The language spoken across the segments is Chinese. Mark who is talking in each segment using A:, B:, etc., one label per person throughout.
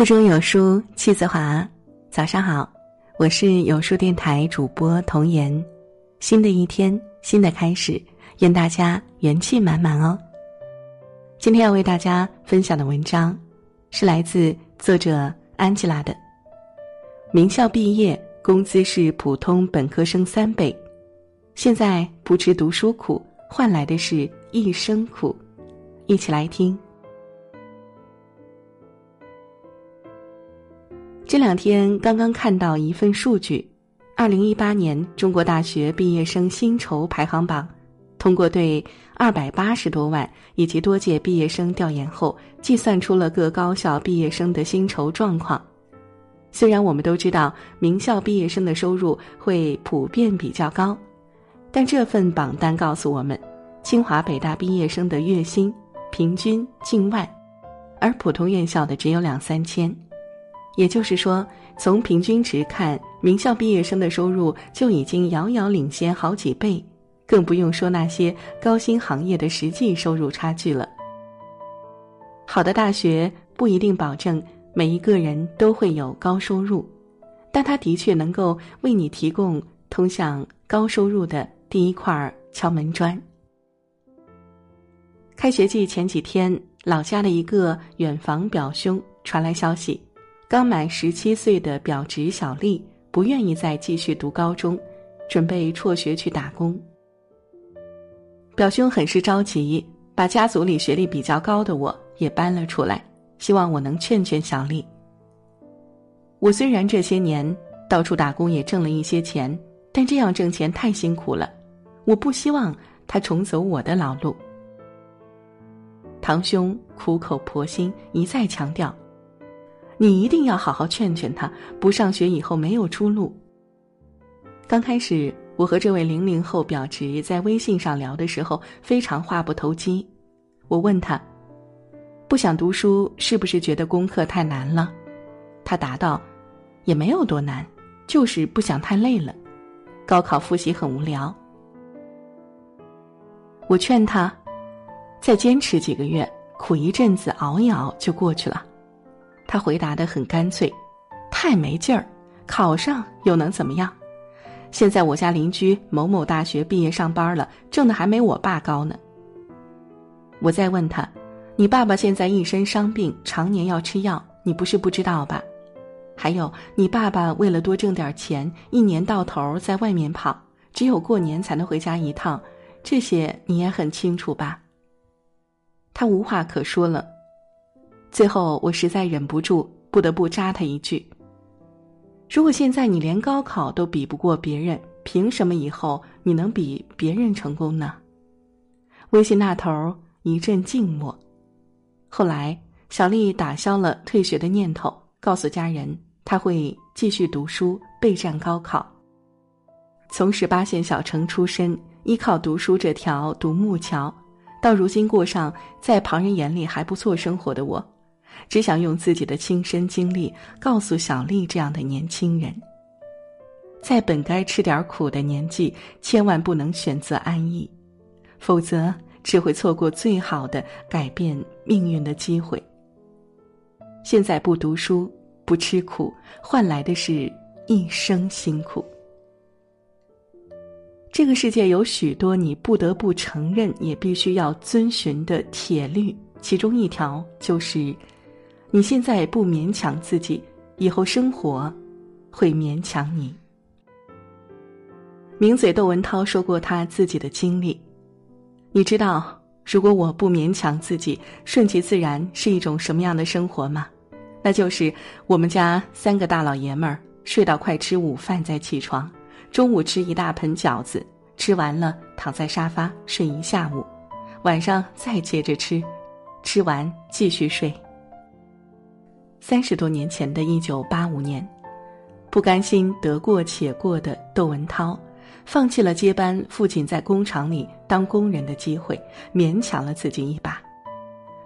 A: 腹中有书气自华，早上好，我是有书电台主播童言。新的一天，新的开始，愿大家元气满满哦。今天要为大家分享的文章，是来自作者安吉拉的。名校毕业，工资是普通本科生三倍，现在不吃读书苦，换来的是一生苦。一起来听。这两天刚刚看到一份数据，二零一八年中国大学毕业生薪酬排行榜，通过对二百八十多万以及多届毕业生调研后，计算出了各高校毕业生的薪酬状况。虽然我们都知道名校毕业生的收入会普遍比较高，但这份榜单告诉我们，清华北大毕业生的月薪平均近万，而普通院校的只有两三千。也就是说，从平均值看，名校毕业生的收入就已经遥遥领先好几倍，更不用说那些高薪行业的实际收入差距了。好的大学不一定保证每一个人都会有高收入，但它的确能够为你提供通向高收入的第一块敲门砖。开学季前几天，老家的一个远房表兄传来消息。刚满十七岁的表侄小丽不愿意再继续读高中，准备辍学去打工。表兄很是着急，把家族里学历比较高的我也搬了出来，希望我能劝劝小丽。我虽然这些年到处打工也挣了一些钱，但这样挣钱太辛苦了，我不希望他重走我的老路。堂兄苦口婆心一再强调。你一定要好好劝劝他，不上学以后没有出路。刚开始，我和这位零零后表侄在微信上聊的时候，非常话不投机。我问他，不想读书是不是觉得功课太难了？他答道，也没有多难，就是不想太累了。高考复习很无聊。我劝他，再坚持几个月，苦一阵子，熬一熬就过去了。他回答的很干脆，太没劲儿，考上又能怎么样？现在我家邻居某某大学毕业上班了，挣的还没我爸高呢。我再问他，你爸爸现在一身伤病，常年要吃药，你不是不知道吧？还有，你爸爸为了多挣点钱，一年到头在外面跑，只有过年才能回家一趟，这些你也很清楚吧？他无话可说了。最后，我实在忍不住，不得不扎他一句：“如果现在你连高考都比不过别人，凭什么以后你能比别人成功呢？”微信那头一阵静默。后来，小丽打消了退学的念头，告诉家人她会继续读书备战高考。从十八线小城出身，依靠读书这条独木桥，到如今过上在旁人眼里还不错生活的我。只想用自己的亲身经历告诉小丽这样的年轻人，在本该吃点苦的年纪，千万不能选择安逸，否则只会错过最好的改变命运的机会。现在不读书、不吃苦，换来的是一生辛苦。这个世界有许多你不得不承认，也必须要遵循的铁律，其中一条就是。你现在不勉强自己，以后生活会勉强你。名嘴窦文涛说过他自己的经历，你知道，如果我不勉强自己，顺其自然是一种什么样的生活吗？那就是我们家三个大老爷们儿睡到快吃午饭再起床，中午吃一大盆饺子，吃完了躺在沙发睡一下午，晚上再接着吃，吃完继续睡。三十多年前的一九八五年，不甘心得过且过的窦文涛，放弃了接班父亲在工厂里当工人的机会，勉强了自己一把。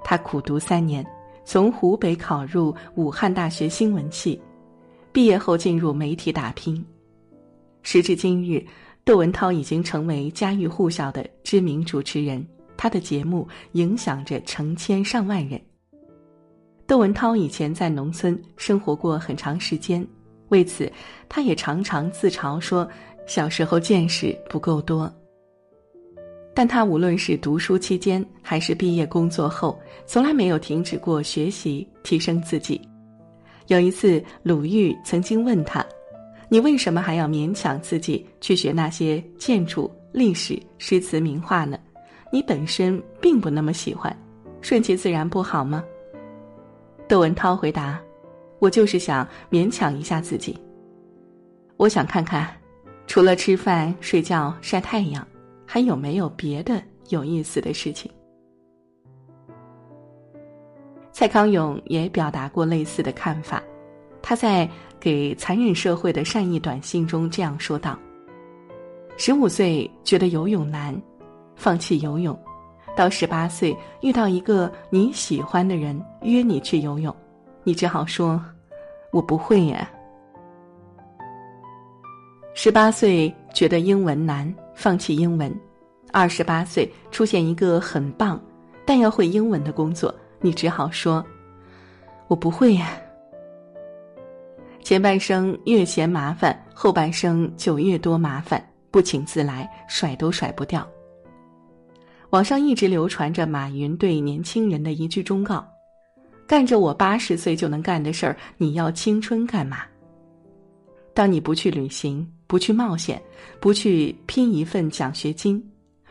A: 他苦读三年，从湖北考入武汉大学新闻系，毕业后进入媒体打拼。时至今日，窦文涛已经成为家喻户晓的知名主持人，他的节目影响着成千上万人。窦文涛以前在农村生活过很长时间，为此他也常常自嘲说小时候见识不够多。但他无论是读书期间还是毕业工作后，从来没有停止过学习提升自己。有一次，鲁豫曾经问他：“你为什么还要勉强自己去学那些建筑、历史、诗词、名画呢？你本身并不那么喜欢，顺其自然不好吗？”窦文涛回答：“我就是想勉强一下自己。我想看看，除了吃饭、睡觉、晒太阳。”还有没有别的有意思的事情？蔡康永也表达过类似的看法，他在给残忍社会的善意短信中这样说道：“十五岁觉得游泳难，放弃游泳；到十八岁遇到一个你喜欢的人约你去游泳，你只好说‘我不会呀’；十八岁觉得英文难。”放弃英文，二十八岁出现一个很棒，但要会英文的工作，你只好说：“我不会呀。”前半生越嫌麻烦，后半生就越多麻烦，不请自来，甩都甩不掉。网上一直流传着马云对年轻人的一句忠告：“干着我八十岁就能干的事儿，你要青春干嘛？”当你不去旅行。不去冒险，不去拼一份奖学金，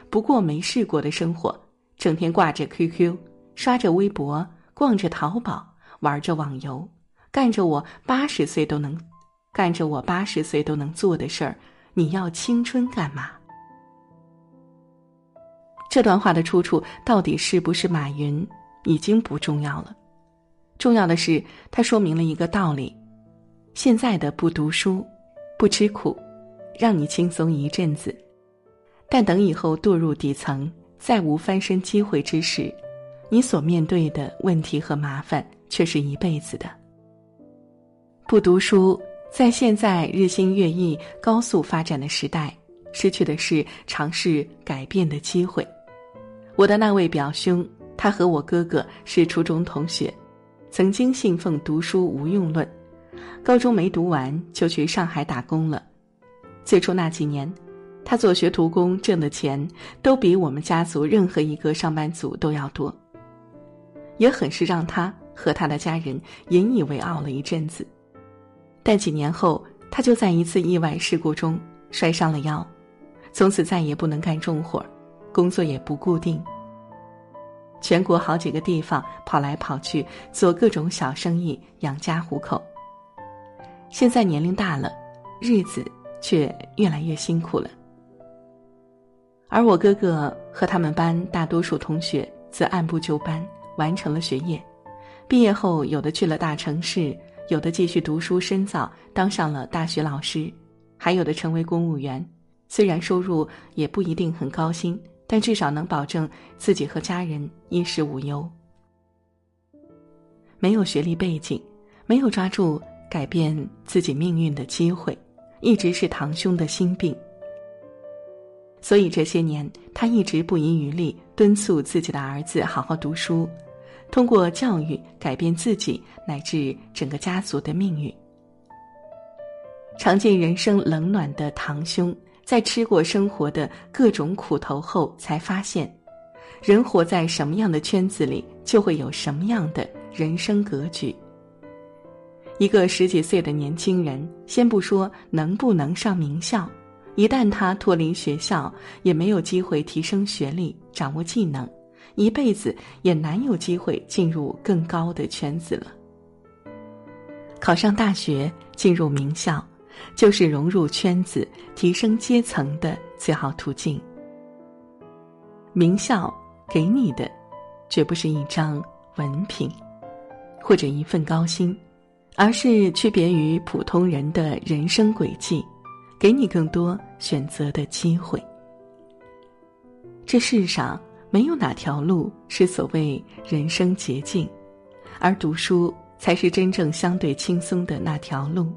A: 不过没试过的生活，整天挂着 QQ，刷着微博，逛着淘宝，玩着网游，干着我八十岁都能，干着我八十岁都能做的事儿，你要青春干嘛？这段话的出处到底是不是马云，已经不重要了，重要的是它说明了一个道理：现在的不读书。不吃苦，让你轻松一阵子，但等以后堕入底层，再无翻身机会之时，你所面对的问题和麻烦却是一辈子的。不读书，在现在日新月异、高速发展的时代，失去的是尝试改变的机会。我的那位表兄，他和我哥哥是初中同学，曾经信奉读书无用论。高中没读完就去上海打工了。最初那几年，他做学徒工挣的钱都比我们家族任何一个上班族都要多，也很是让他和他的家人引以为傲了一阵子。但几年后，他就在一次意外事故中摔伤了腰，从此再也不能干重活，工作也不固定，全国好几个地方跑来跑去做各种小生意养家糊口。现在年龄大了，日子却越来越辛苦了。而我哥哥和他们班大多数同学则按部就班完成了学业，毕业后有的去了大城市，有的继续读书深造，当上了大学老师，还有的成为公务员。虽然收入也不一定很高薪，但至少能保证自己和家人衣食无忧。没有学历背景，没有抓住。改变自己命运的机会，一直是堂兄的心病。所以这些年，他一直不遗余力敦促自己的儿子好好读书，通过教育改变自己乃至整个家族的命运。尝尽人生冷暖的堂兄，在吃过生活的各种苦头后，才发现，人活在什么样的圈子里，就会有什么样的人生格局。一个十几岁的年轻人，先不说能不能上名校，一旦他脱离学校，也没有机会提升学历、掌握技能，一辈子也难有机会进入更高的圈子了。考上大学，进入名校，就是融入圈子、提升阶层的最好途径。名校给你的，绝不是一张文凭，或者一份高薪。而是区别于普通人的人生轨迹，给你更多选择的机会。这世上没有哪条路是所谓人生捷径，而读书才是真正相对轻松的那条路。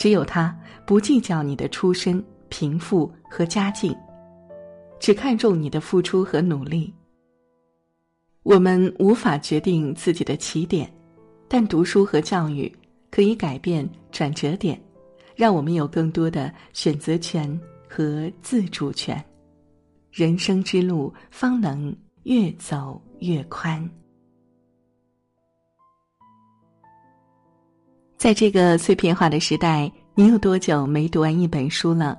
A: 只有他不计较你的出身、贫富和家境，只看重你的付出和努力。我们无法决定自己的起点，但读书和教育可以改变转折点，让我们有更多的选择权和自主权，人生之路方能越走越宽。在这个碎片化的时代，你有多久没读完一本书了？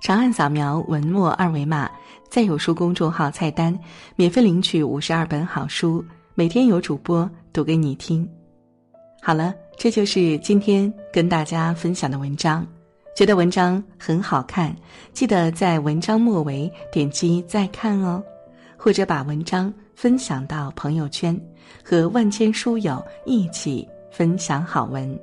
A: 长按扫描文末二维码，在有书公众号菜单免费领取五十二本好书，每天有主播读给你听。好了，这就是今天跟大家分享的文章。觉得文章很好看，记得在文章末尾点击再看哦，或者把文章分享到朋友圈，和万千书友一起分享好文。